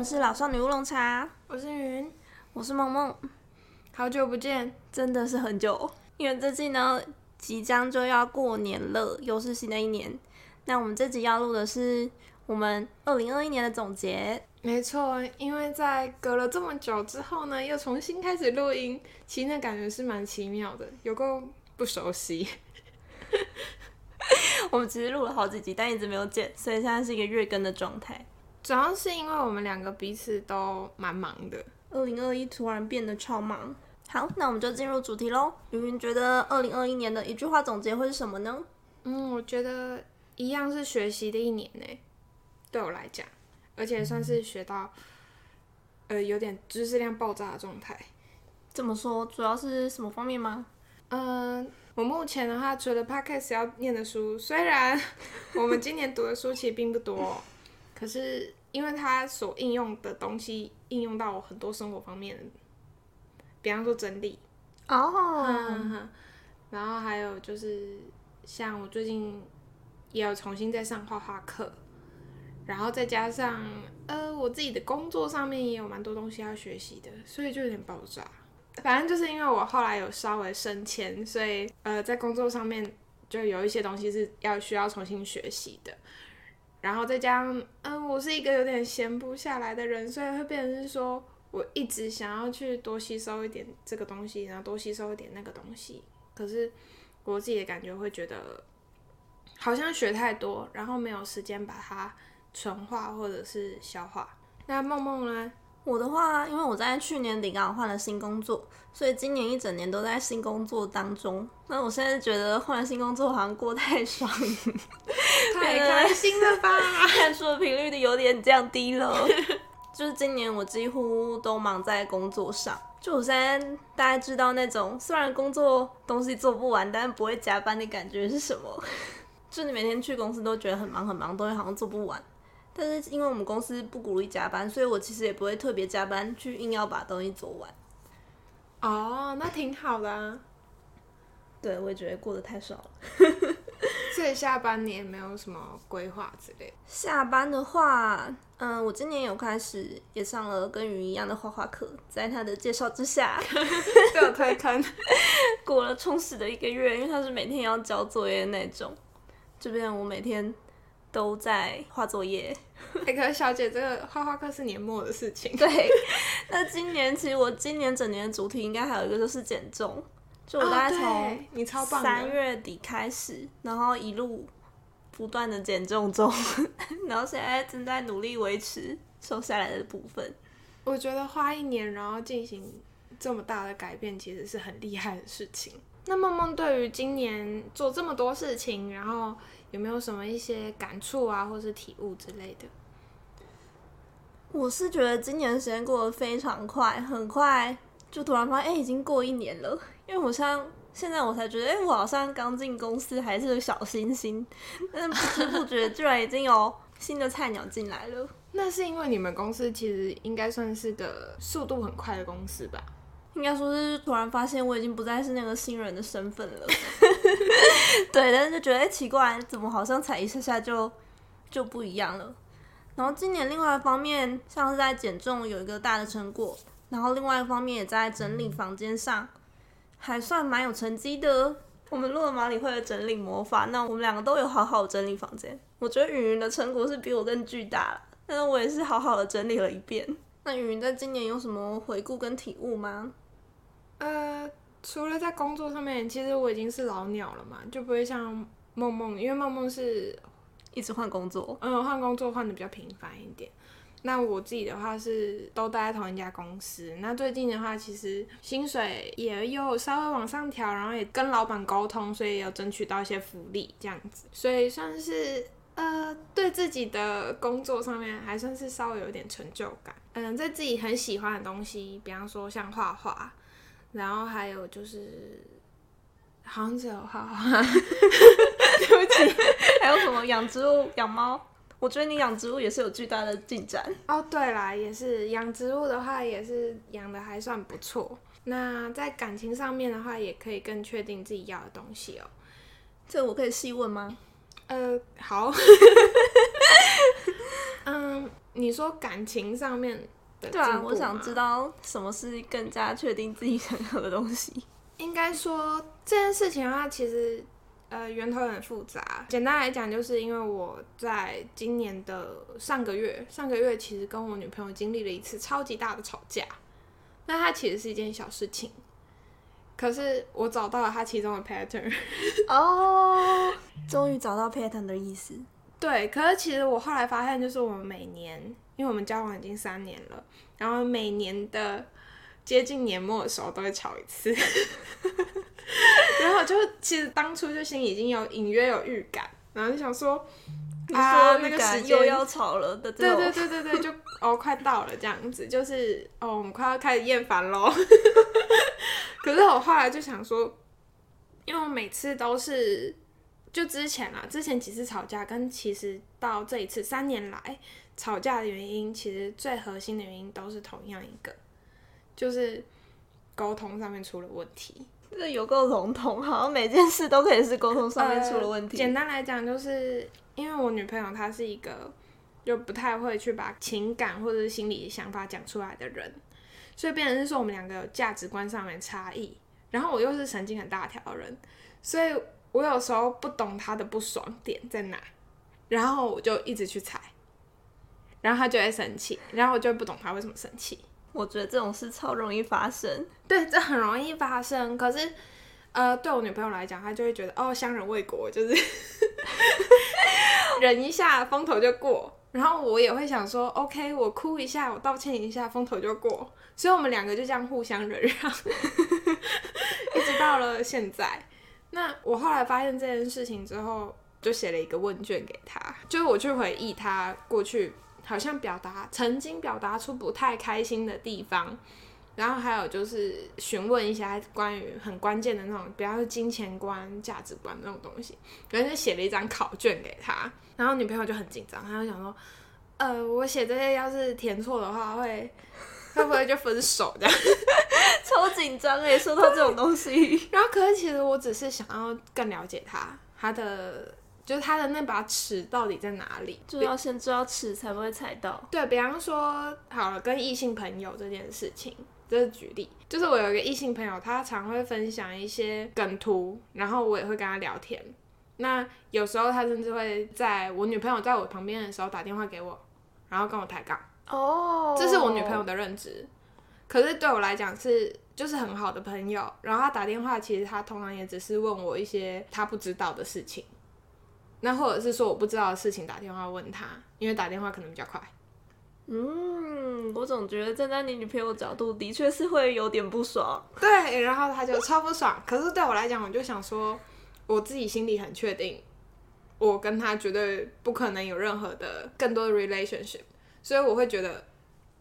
们是老少女乌龙茶，我是云，我是梦梦，好久不见，真的是很久，因为最近呢即将就要过年了，又是新的一年。那我们这集要录的是我们二零二一年的总结。没错，因为在隔了这么久之后呢，又重新开始录音，其实那感觉是蛮奇妙的，有够不熟悉。我们其实录了好几集，但一直没有剪，所以现在是一个月更的状态。主要是因为我们两个彼此都蛮忙的，二零二一突然变得超忙。好，那我们就进入主题喽。云云觉得二零二一年的一句话总结会是什么呢？嗯，我觉得一样是学习的一年呢，对我来讲，而且算是学到，呃，有点知识量爆炸的状态。怎么说，主要是什么方面吗？嗯，我目前的话，除了 podcast 要念的书，虽然 我们今年读的书其实并不多，可是因为它所应用的东西应用到我很多生活方面，比方说整理哦，然后还有就是像我最近也有重新在上画画课，然后再加上呃我自己的工作上面也有蛮多东西要学习的，所以就有点爆炸。反正就是因为我后来有稍微升迁，所以呃，在工作上面就有一些东西是要需要重新学习的。然后再加上，嗯，我是一个有点闲不下来的人，所以会变成是说我一直想要去多吸收一点这个东西，然后多吸收一点那个东西。可是我自己的感觉会觉得好像学太多，然后没有时间把它纯化或者是消化。那梦梦呢？我的话，因为我在去年底刚好换了新工作，所以今年一整年都在新工作当中。那我现在觉得换了新工作好像过太爽，太开心了吧？看书的频率的有点降低了。就是今年我几乎都忙在工作上。就我现在大概知道那种虽然工作东西做不完，但是不会加班的感觉是什么？就你每天去公司都觉得很忙很忙，东西好像做不完。但是因为我们公司不鼓励加班，所以我其实也不会特别加班去硬要把东西做完。哦，那挺好的啊。对，我也觉得过得太少了。所以下班你也没有什么规划之类？下班的话，嗯，我今年有开始也上了跟云一样的画画课，在他的介绍之下，被我推坑，过了充实的一个月，因为他是每天要交作业那种。这边我每天。都在画作业。哎，可是小姐，这个画画课是年末的事情。对，那今年其实我今年整年的主题应该还有一个就是减重，就我大概从你超棒三月底开始，然后一路不断的减重中，然后现在正在努力维持瘦下来的部分。我觉得花一年然后进行这么大的改变，其实是很厉害的事情。那梦梦对于今年做这么多事情，然后。有没有什么一些感触啊，或是体悟之类的？我是觉得今年时间过得非常快，很快就突然发现，哎，已经过一年了。因为我像现在我才觉得，哎，我好像刚进公司还是个小星星，但不知不觉居然已经有新的菜鸟进来了。那是因为你们公司其实应该算是个速度很快的公司吧？应该说是突然发现我已经不再是那个新人的身份了，对，但是就觉得哎奇怪，怎么好像踩一下下就就不一样了。然后今年另外一方面，像是在减重有一个大的成果，然后另外一方面也在整理房间上，还算蛮有成绩的。我们录了马里会的整理魔法，那我们两个都有好好整理房间。我觉得云云的成果是比我更巨大，但是我也是好好的整理了一遍。那云云在今年有什么回顾跟体悟吗？呃，除了在工作上面，其实我已经是老鸟了嘛，就不会像梦梦，因为梦梦是一直换工作，嗯，换工作换的比较频繁一点。那我自己的话是都待在同一家公司。那最近的话，其实薪水也有稍微往上调，然后也跟老板沟通，所以有争取到一些福利这样子，所以算是呃，对自己的工作上面还算是稍微有点成就感。嗯，在自己很喜欢的东西，比方说像画画。然后还有就是，好像只有画画，对不起，还有什么养植物、养猫？我觉得你养植物也是有巨大的进展哦。对啦，也是养植物的话，也是养的还算不错。那在感情上面的话，也可以更确定自己要的东西哦。这我可以细问吗？呃，好，嗯，你说感情上面的对啊，我想知道什么是更加确定自己想要的东西。应该说这件事情的话，其实呃源头很复杂。简单来讲，就是因为我在今年的上个月，上个月其实跟我女朋友经历了一次超级大的吵架。那它其实是一件小事情，可是我找到了它其中的 pattern。哦，终于找到 pattern 的意思。对，可是其实我后来发现，就是我们每年，因为我们交往已经三年了，然后每年的接近年末的时候都会吵一次，然后就其实当初就心里已经有隐约有预感，然后就想说，你啊，那个时间又要吵了的这对种，对对对对，就哦快到了这样子，就是哦我们快要开始厌烦喽。可是我后来就想说，因为我每次都是就之前啊，之前几次吵架跟其实到这一次三年来吵架的原因，其实最核心的原因都是同样一个，就是沟通上面出了问题。这有够笼统，好像每件事都可以是沟通上面出了问题。呃简单来讲，就是因为我女朋友她是一个就不太会去把情感或者是心理想法讲出来的人，所以变成是说我们两个有价值观上面差异。然后我又是神经很大条的人，所以我有时候不懂她的不爽点在哪，然后我就一直去猜，然后他就会生气，然后我就不懂他为什么生气。我觉得这种事超容易发生。对，这很容易发生。可是，呃，对我女朋友来讲，她就会觉得哦，相忍未果，就是 忍一下，风头就过。然后我也会想说，OK，我哭一下，我道歉一下，风头就过。所以我们两个就这样互相忍让，一直到了现在。那我后来发现这件事情之后，就写了一个问卷给他，就是我去回忆他过去好像表达曾经表达出不太开心的地方，然后还有就是询问一下关于很关键的那种，比方说金钱观、价值观那种东西，然后就写了一张考卷给他，然后女朋友就很紧张，她就想说，呃，我写这些要是填错的话会。会不会就分手这样？超紧张哎，说到这种东西，然后，可是其实我只是想要更了解他，他的就是他的那把尺到底在哪里？就要先知道尺才不会踩到。对比方说，好了，跟异性朋友这件事情，这是举例，就是我有一个异性朋友，他常会分享一些梗图，然后我也会跟他聊天。那有时候他甚至会在我女朋友在我旁边的时候打电话给我，然后跟我抬杠。哦这是我女朋友的认知。可是对我来讲是就是很好的朋友，然后他打电话，其实他通常也只是问我一些他不知道的事情，那或者是说我不知道的事情打电话问他，因为打电话可能比较快。嗯，我总觉得站在你女朋友角度，的确是会有点不爽。对，然后他就超不爽。可是对我来讲，我就想说，我自己心里很确定，我跟他绝对不可能有任何的更多的 relationship，所以我会觉得，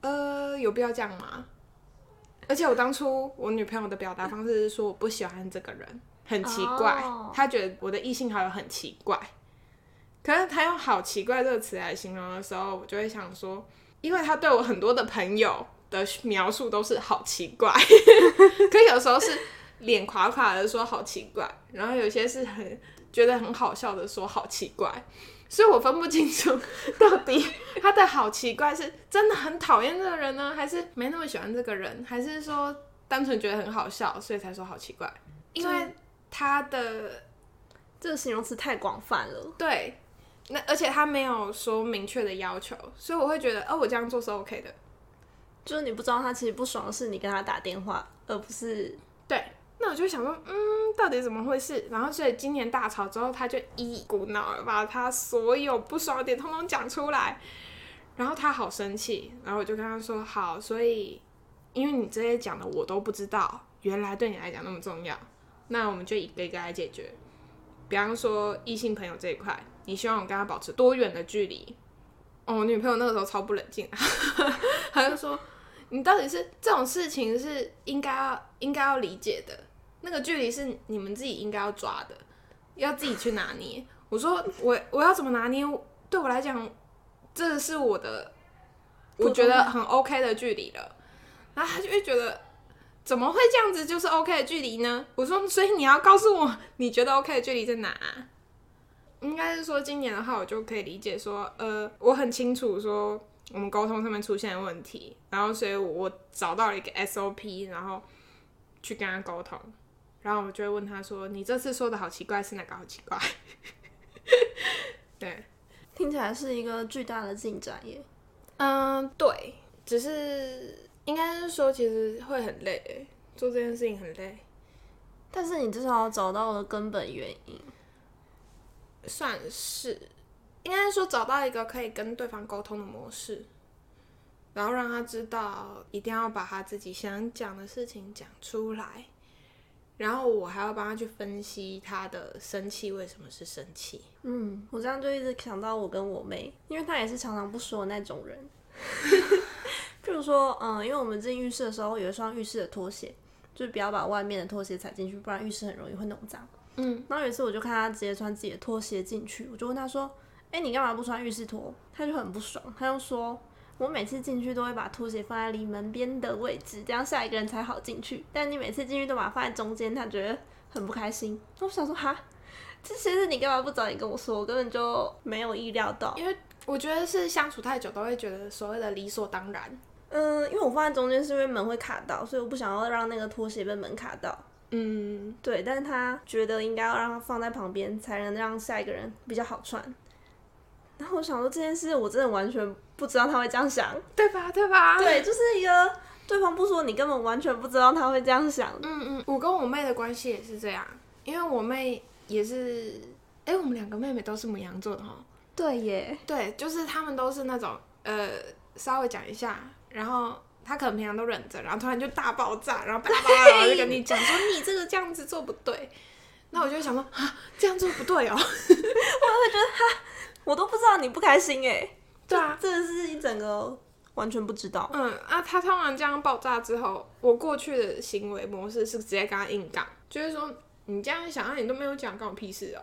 呃，有必要这样吗？而且我当初我女朋友的表达方式是说我不喜欢这个人，很奇怪哦她觉得我的异性好友很奇怪。可是他用“好奇怪”这个词来形容的时候，我就会想说，因为他对我很多的朋友的描述都是好奇怪，可有时候是脸垮垮的说好奇怪，然后有些是很觉得很好笑的说好奇怪，所以我分不清楚到底他的好奇怪是真的很讨厌这个人呢，还是没那么喜欢这个人，还是说单纯觉得很好笑，所以才说好奇怪？因为他的这个形容词太广泛了。对，那而且他没有说明确的要求，所以我会觉得，哦，我这样做是 OK 的。就是你不知道他其实不爽的是你跟他打电话，而不是对，那我就想说，嗯，到底怎么回事？然后所以今年大吵之后，他就一股脑把他所有不爽的点通通讲出来，然后他好生气，然后我就跟他说，好，所以因为你这些讲的我都不知道，原来对你来讲那么重要，那我们就一个一个来解决。比方说异性朋友这一块，你希望我跟他保持多远的距离？哦，我女朋友那个时候超不冷静，她就说。你到底是这种事情是应该要应该要理解的，那个距离是你们自己应该要抓的，要自己去拿捏。我说我我要怎么拿捏？对我来讲，这是我的我觉得很 OK 的距离了。然后他就会觉得怎么会这样子就是 OK 的距离呢？我说所以你要告诉我你觉得 OK 的距离在哪啊、应该是说今年的话，我就可以理解说，呃，我很清楚说我们沟通上面出现的问题，然后所以我找到了一个 SOP，然后去跟他沟通，然后我就会问他说：“你这次说的好奇怪，是哪个好奇怪？” 对，听起来是一个巨大的进展耶。嗯，对，只是应该是说，其实会很累，做这件事情很累。但是你至少找到了根本原因，算是，应该说找到一个可以跟对方沟通的模式，然后让他知道一定要把他自己想讲的事情讲出来，然后我还要帮他去分析他的生气为什么是生气。嗯，我这样就一直想到我跟我妹，因为她也是常常不说的那种人。譬如说，嗯，因为我们进浴室的时候有一双浴室的拖鞋。就是不要把外面的拖鞋踩进去，不然浴室很容易会弄脏。嗯，然后有一次我就看他直接穿自己的拖鞋进去，我就问他说：“哎，你干嘛不穿浴室拖？”他就很不爽，他就说：“我每次进去都会把拖鞋放在离门边的位置，这样下一个人才好进去。但你每次进去都把它放在中间，他觉得很不开心。”我想说：“哈，这些事你干嘛不早点跟我说？我根本就没有意料到。”因为我觉得是相处太久都会觉得所谓的理所当然。嗯，因为我放在中间是因为门会卡到，所以我不想要让那个拖鞋被门卡到。嗯，对，但是他觉得应该要让它放在旁边，才能让下一个人比较好穿。然后我想说这件事，我真的完全不知道他会这样想，对吧？对吧？对，就是一个对方不说，你根本完全不知道他会这样想。嗯嗯，我跟我妹的关系也是这样，因为我妹也是，哎，我们两个妹妹都是母羊座的哈。对耶，对，就是他们都是那种，呃，稍微讲一下。然后他可能平常都忍着，然后突然就大爆炸，然后叭叭叭就跟你讲说你这个这样子做不对。那我就想说啊，这样做不对哦。我会觉得哈，我都不知道你不开心哎。对啊，真的是一整个完全不知道。嗯啊，他突然这样爆炸之后，我过去的行为模式是直接跟他硬杠，就是说你这样想，啊，你都没有讲，关我屁事哦。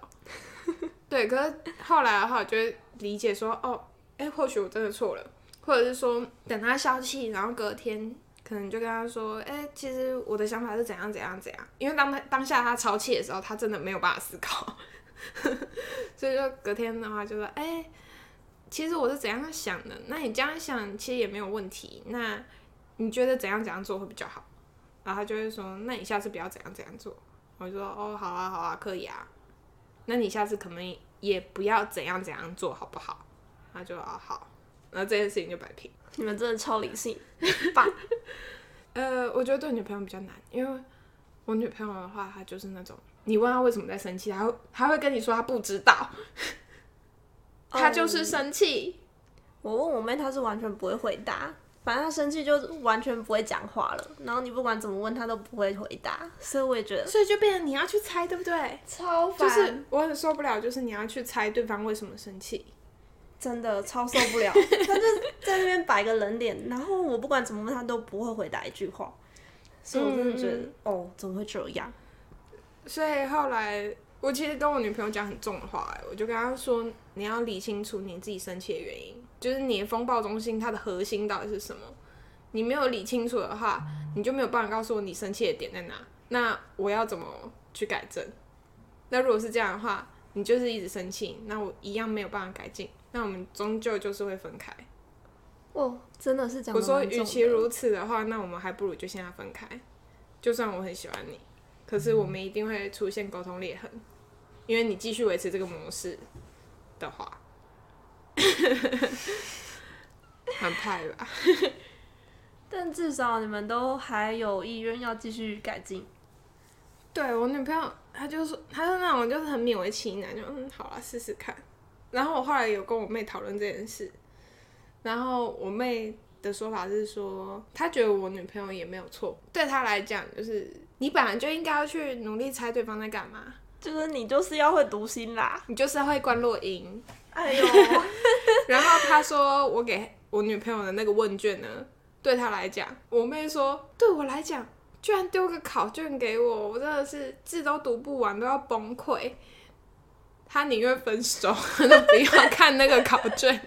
对，可是后来的话，我就会理解说，哦，哎，或许我真的错了。或者是说等他消气，然后隔天可能就跟他说：“哎，其实我的想法是怎样怎样怎样。”因为当他当下他超气的时候，他真的没有办法思考，所以说隔天的话就说：“哎，其实我是怎样想的？那你这样想其实也没有问题。那你觉得怎样怎样做会比较好？”然后他就会说：“那你下次不要怎样怎样做。”我就说：“哦，好啊，好啊，可以啊。那你下次可能也不要怎样怎样做好不好？”他就：“啊，好。”然后这件事情就摆平。你们真的超理性，棒。呃，我觉得对女朋友比较难，因为我女朋友的话，她就是那种，你问她为什么在生气，她会她会跟你说她不知道，她就是生气。我问我妹，她是完全不会回答，反正她生气就完全不会讲话了。然后你不管怎么问，她都不会回答，所以我也觉得，所以就变成你要去猜，对不对？超烦，就是我很受不了，就是你要去猜对方为什么生气。真的超受不了，他就在那边摆个冷脸，然后我不管怎么问他都不会回答一句话，所以我真的觉得哦，怎么会这样？所以后来我其实跟我女朋友讲很重的话，我就跟她说，你要理清楚你自己生气的原因，就是你的风暴中心它的核心到底是什么？你没有理清楚的话，你就没有办法告诉我你生气的点在哪。那我要怎么去改正？那如果是这样的话，你就是一直生气，那我一样没有办法改进。那我们终究就是会分开。哦，真的是这样。我说，与其如此的话，那我们还不如就现在分开。就算我很喜欢你，可是我们一定会出现沟通裂痕，因为你继续维持这个模式的话，很派吧？但至少你们都还有意愿要继续改进。对我女朋友，她就是，她是那种就是很勉为其难，就嗯，好了，试试看。然后我后来有跟我妹讨论这件事，然后我妹的说法是说，她觉得我女朋友也没有错，对她来讲，就是你本来就应该要去努力猜对方在干嘛，就是你就是要会读心啦，你就是要会关落音。哎呦，然后她说我给我女朋友的那个问卷呢，对她来讲，我妹说对我来讲，居然丢个考卷给我，我真的是字都读不完，都要崩溃。他宁愿分手，都不要看那个考卷。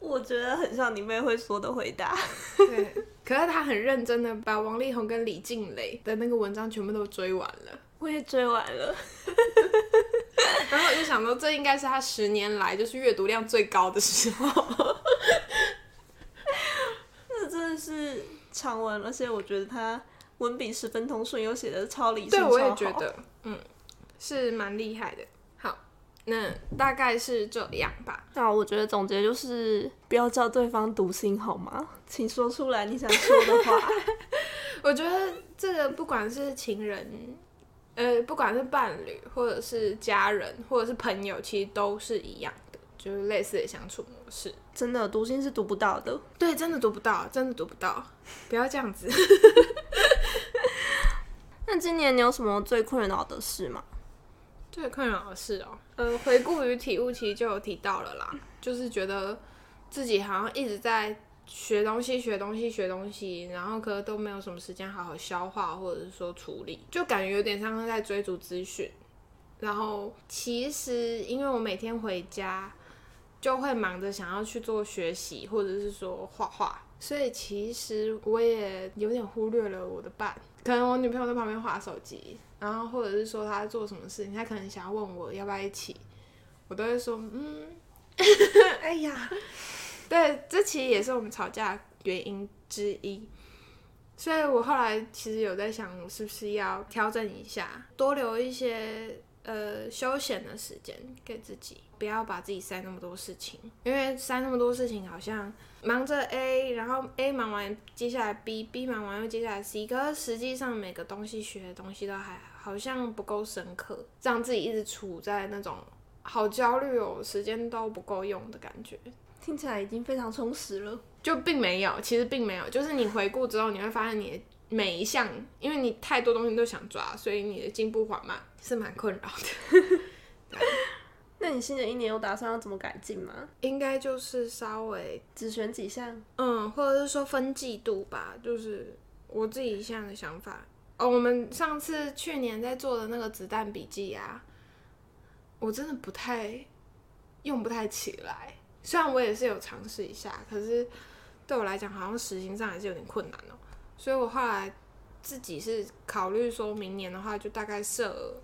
我觉得很像你妹会说的回答。对，可是他很认真的把王力宏跟李静蕾的那个文章全部都追完了。我也追完了。然后我就想说，这应该是他十年来就是阅读量最高的时候。那真的是长文，而且我觉得他文笔十分通顺，又写的超理性，对，我也觉得，嗯，是蛮厉害的。好，那大概是这样吧。那我觉得总结就是不要叫对方读心好吗？请说出来你想说的话。我觉得这个不管是情人，呃，不管是伴侣，或者是家人，或者是朋友，其实都是一样的，就是类似的相处模式。真的读心是读不到的。对，真的读不到，真的读不到，不要这样子。那今年你有什么最困扰的事吗？最困扰的事哦，呃，回顾与体悟，其实就有提到了啦，就是觉得自己好像一直在学东西、学东西、学东西，然后可是都没有什么时间好好消化或者是说处理，就感觉有点像是在追逐资讯。然后其实因为我每天回家就会忙着想要去做学习，或者是说画画，所以其实我也有点忽略了我的伴。可能我女朋友在旁边划手机，然后或者是说她在做什么事情，她可能想要问我要不要一起，我都会说嗯，哎呀，对，这其实也是我们吵架原因之一。所以我后来其实有在想，我是不是要调整一下，多留一些呃休闲的时间给自己，不要把自己塞那么多事情，因为塞那么多事情好像忙着 A，然后 A 忙完，接下来 B，B 忙完又接下来 C，可是实际上每个东西学的东西都还好像不够深刻，让自己一直处在那种好焦虑哦，时间都不够用的感觉。听起来已经非常充实了。就并没有，其实并没有，就是你回顾之后，你会发现你的每一项，因为你太多东西都想抓，所以你的进步缓慢，是蛮困扰的。新的一年有打算要怎么改进吗？应该就是稍微，只选几项？嗯，或者是说分季度吧，就是我自己现在的想法。哦，我们上次去年在做的那个子弹笔记啊，我真的不太用不太起来。虽然我也是有尝试一下，可是对我来讲，好像实行上还是有点困难哦、所以我后来自己是考虑说，明年的话就大概设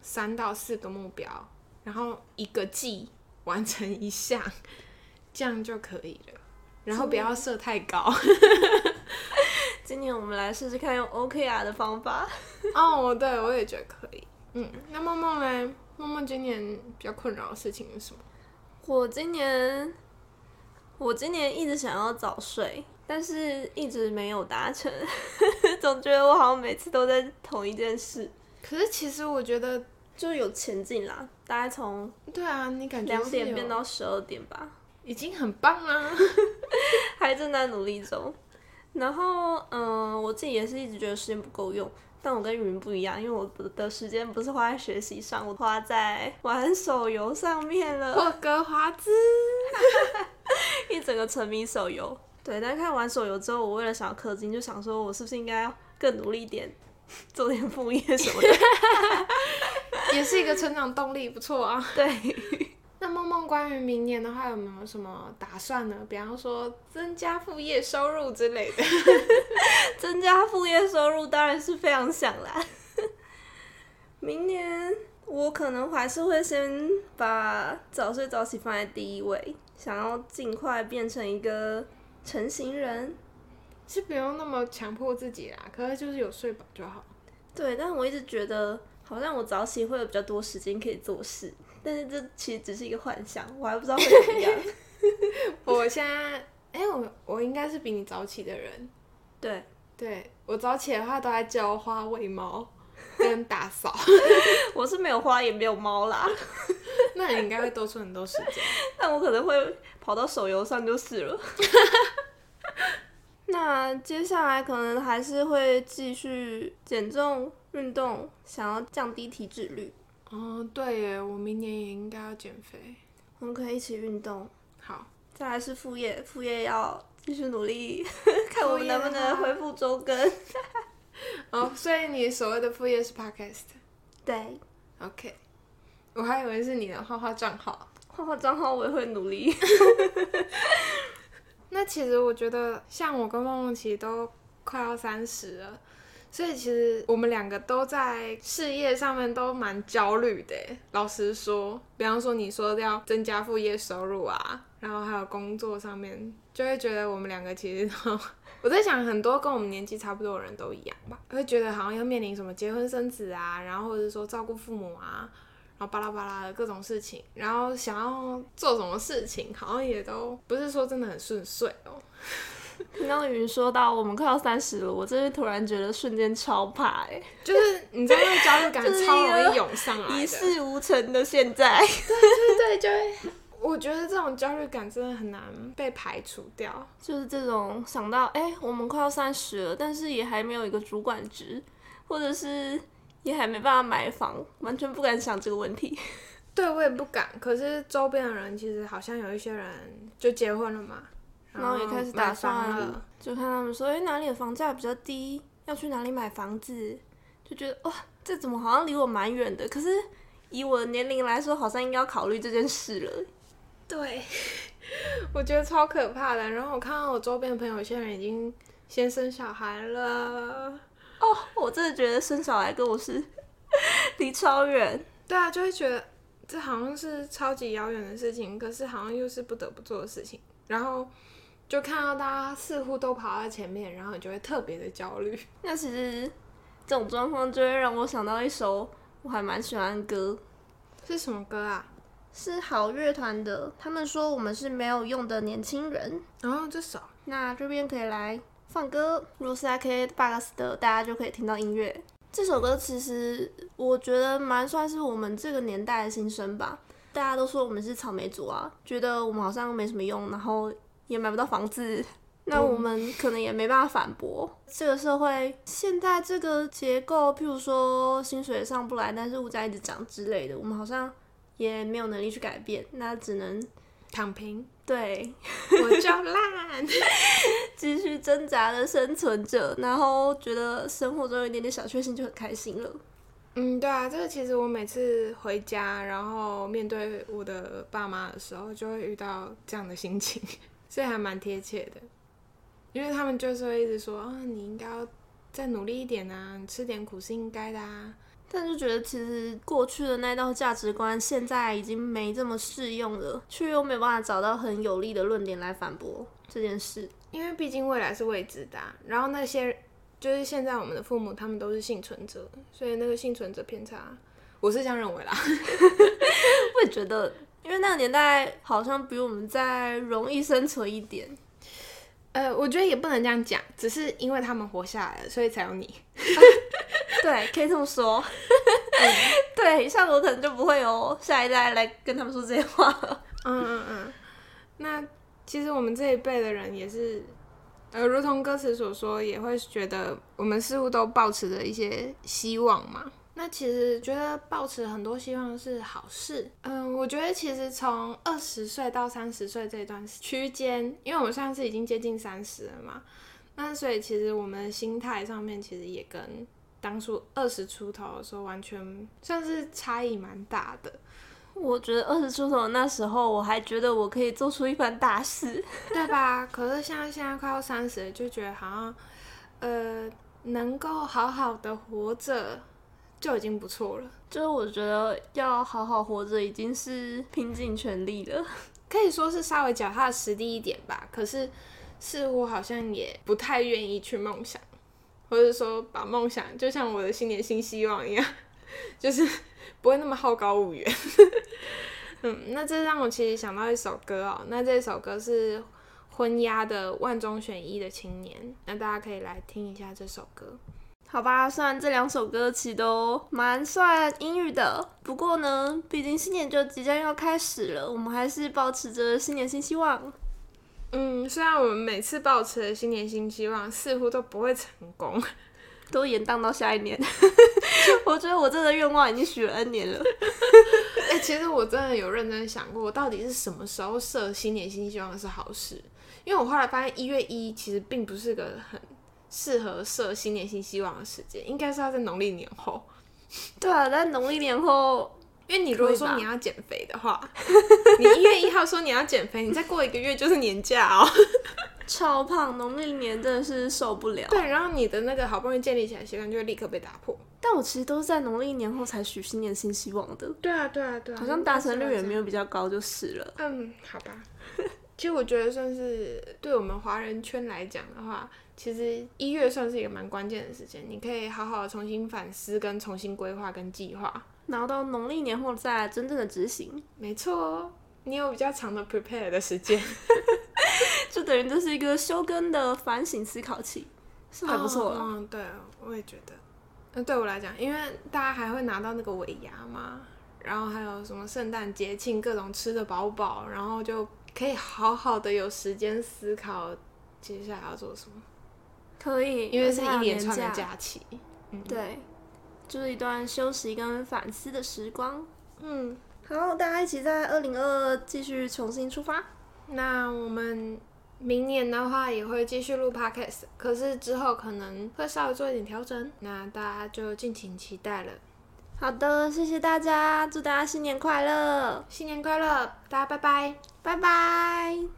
三到四个目标，然后一个季完成一项，这样就可以了。然后不要设太高。今年 我们来试试看用 OKR 的方法。哦，对，我也觉得可以。嗯，那梦梦呢？梦梦今年比较困扰的事情是什么？我今年，我今年一直想要早睡，但是一直没有达成，总觉得我好像每次都在同一件事，可是其实我觉得，就是有前进啦，大概从对啊，你感觉两点变到十二点吧，已经很棒啦。还正在努力中。然后，嗯，我自己也是一直觉得时间不够用，但我跟云不一样，因为我的时间不是花在学习上，我花在玩手游上面了。霍格华兹，一整个沉迷手游。对，但看完手游之后，我为了想要氪金，就想说我是不是应该更努力一点，做点副业什么的。也是一个成长动力，不错啊。对，那梦梦关于明年的话，有没有什么打算呢？比方说增加副业收入之类的。增加副业收入当然是非常想啦。明年我可能还是会先把早睡早起放在第一位，想要尽快变成一个成型人。是不用那么强迫自己啦，可是就是有睡饱就好。对，但我一直觉得好像我早起会有比较多时间可以做事，但是这其实只是一个幻想，我还不知道会怎么样。我现在，哎、我我应该是比你早起的人。对，对我早起的话，都在浇花、喂猫 跟打扫，我是没有花也没有猫啦，那你应该会多出很多时间。但我可能会跑到手游上就是了。那接下来可能还是会继续减重运动，想要降低体脂率。哦，对耶，我明年也应该要减肥。我们可以一起运动。好，再来是副业，副业要继续努力，看我们能不能恢复周更。哦，所以你所谓的副业是 podcast。对，OK，我还以为是你的画画账号。画画账号我也会努力。那其实我觉得，像我跟梦梦其实都快要三十了，所以其实我们两个都在事业上面都蛮焦虑的。老实说，比方说你说要增加副业收入啊，然后还有工作上面，就会觉得我们两个其实都，我在想很多跟我们年纪差不多的人都一样吧，会觉得好像要面临什么结婚生子啊，然后或者说照顾父母啊。然后巴拉巴拉的各种事情，然后想要做什么事情，好像也都不是说真的很顺遂哦。听到云说到我们快要三十了，我真是突然觉得瞬间超怕哎，就是你知道那个焦虑感超容易涌上来 一事无成的现在。对对对，就会我觉得这种焦虑感真的很难被排除掉。就是这种想到哎，我们快要三十了，但是也还没有一个主管职，或者是也还没办法买房，完全不敢想这个问题。对我也不敢，可是周边的人其实好像有一些人就结婚了嘛。然后也开始打算了，就看他们说，哎，哪里的房价比较低，要去哪里买房子，就觉得哇，这怎么好像离我蛮远的？可是以我的年龄来说，好像应该要考虑这件事了。对，我觉得超可怕的。然后我看到我周边的朋友，有些人已经先生小孩了。哦，我真的觉得生小孩跟我是 离超远。对啊，就会觉得这好像是超级遥远的事情，可是好像又是不得不做的事情。然后。就看到大家似乎都跑在前面，然后你就会特别的焦虑。那其实这种状况就会让我想到一首我还蛮喜欢的歌，是什么歌啊？是好乐团的。他们说我们是没有用的年轻人。然后这首，那这边可以来放歌，如果是 K Box 的，大家就可以听到音乐。这首歌其实我觉得蛮算是我们这个年代的心声吧。大家都说我们是草莓族啊，觉得我们好像没什么用，然后。也买不到房子，那我们可能也没办法反驳。这个社会现在这个结构，譬如说薪水上不来，但是物价一直涨之类的，我们好像也没有能力去改变，那只能躺平。对，我就烂，继续挣扎的生存着，然后觉得生活中有一点点小确幸就很开心了。嗯，对啊，这个其实我每次回家，然后面对我的爸妈的时候，就会遇到这样的心情。这还蛮贴切的，因为他们就是会一直说啊，你应该要再努力一点啊，吃点苦是应该的啊。但是觉得其实过去的那道价值观现在已经没这么适用了，却又没有办法找到很有力的论点来反驳这件事。因为毕竟未来是未知的，然后那些就是现在我们的父母，他们都是幸存者，所以那个幸存者偏差，我是这样认为啦。我也觉得。因为那个年代好像比我们再容易生存一点，呃，我觉得也不能这样讲，只是因为他们活下来了，所以才有你。对，可以这么说。对，像我可能就不会有下一代来跟他们说这些话。嗯嗯嗯。那其实我们这一辈的人也是，呃，如同歌词所说，也会觉得我们似乎都保持着一些希望嘛。那其实觉得抱持很多希望是好事。嗯，我觉得其实从二十岁到三十岁这段区间，因为我们现在是已经接近三十了嘛，那所以其实我们心态上面其实也跟当初二十出头的时候完全算是差异蛮大的。我觉得二十出头那时候，我还觉得我可以做出一番大事，对吧？可是像现在快要三十，就觉得好像呃，能够好好的活着。就已经不错了，就是我觉得要好好活着已经是拼尽全力了，可以说是稍微脚踏实地一点吧。可是似乎好像也不太愿意去梦想，或者说把梦想就像我的新年新希望一样，就是不会那么好高骛远。嗯，那这让我其实想到一首歌哦，那这首歌是昏鸦的万中选一的青年，那大家可以来听一下这首歌。好吧，虽然这两首歌曲都蛮算阴郁的，不过呢，毕竟新年就即将要开始了，我们还是保持着新年新希望。嗯，虽然我们每次保持的新年新希望似乎都不会成功，都延宕到下一年。我觉得我这个愿望已经许了 N 年了。哎，其实我真的有认真想过，到底是什么时候设新年新希望是好事？因为我后来发现一月一其实并不是个很。适合设新年新希望的时间，应该是要在农历年后。对啊，在农历年后，因为你如果说你要减肥的话，你一月一号说你要减肥，你再过一个月就是年假哦。超胖，农历年真的是受不了。对，然后你的那个好不容易建立起来习惯，就会立刻被打破。但我其实都是在农历年后才许新年新希望的，对啊，对啊，对啊，好像达成率也没有。有比较高就是了。嗯，好吧。其实我觉得算是对我们华人圈来讲的话，其实一月算是一个蛮关键的时间，你可以好好的重新反思、跟重新规划跟计划。然后到农历年后再真正的执行，没错哦，你有比较长的 prepare 的时间，就等于这是一个休耕的反省思考期，是还不错了。嗯，对，我也觉得。那对我来讲，因为大家还会拿到那个尾牙嘛，然后还有什么圣诞节庆，各种吃的饱饱，然后就可以好好的有时间思考接下来要做什么，可以，因为是一连串的假期。嗯。对，就是一段休息跟反思的时光。嗯，好，大家一起在二零二二继续重新出发。那我们明年的话也会继续录 podcast，可是之后可能会稍微做一点调整，那大家就敬请期待了。好的，谢谢大家，祝大家新年快乐，新年快乐，大家拜拜。拜拜。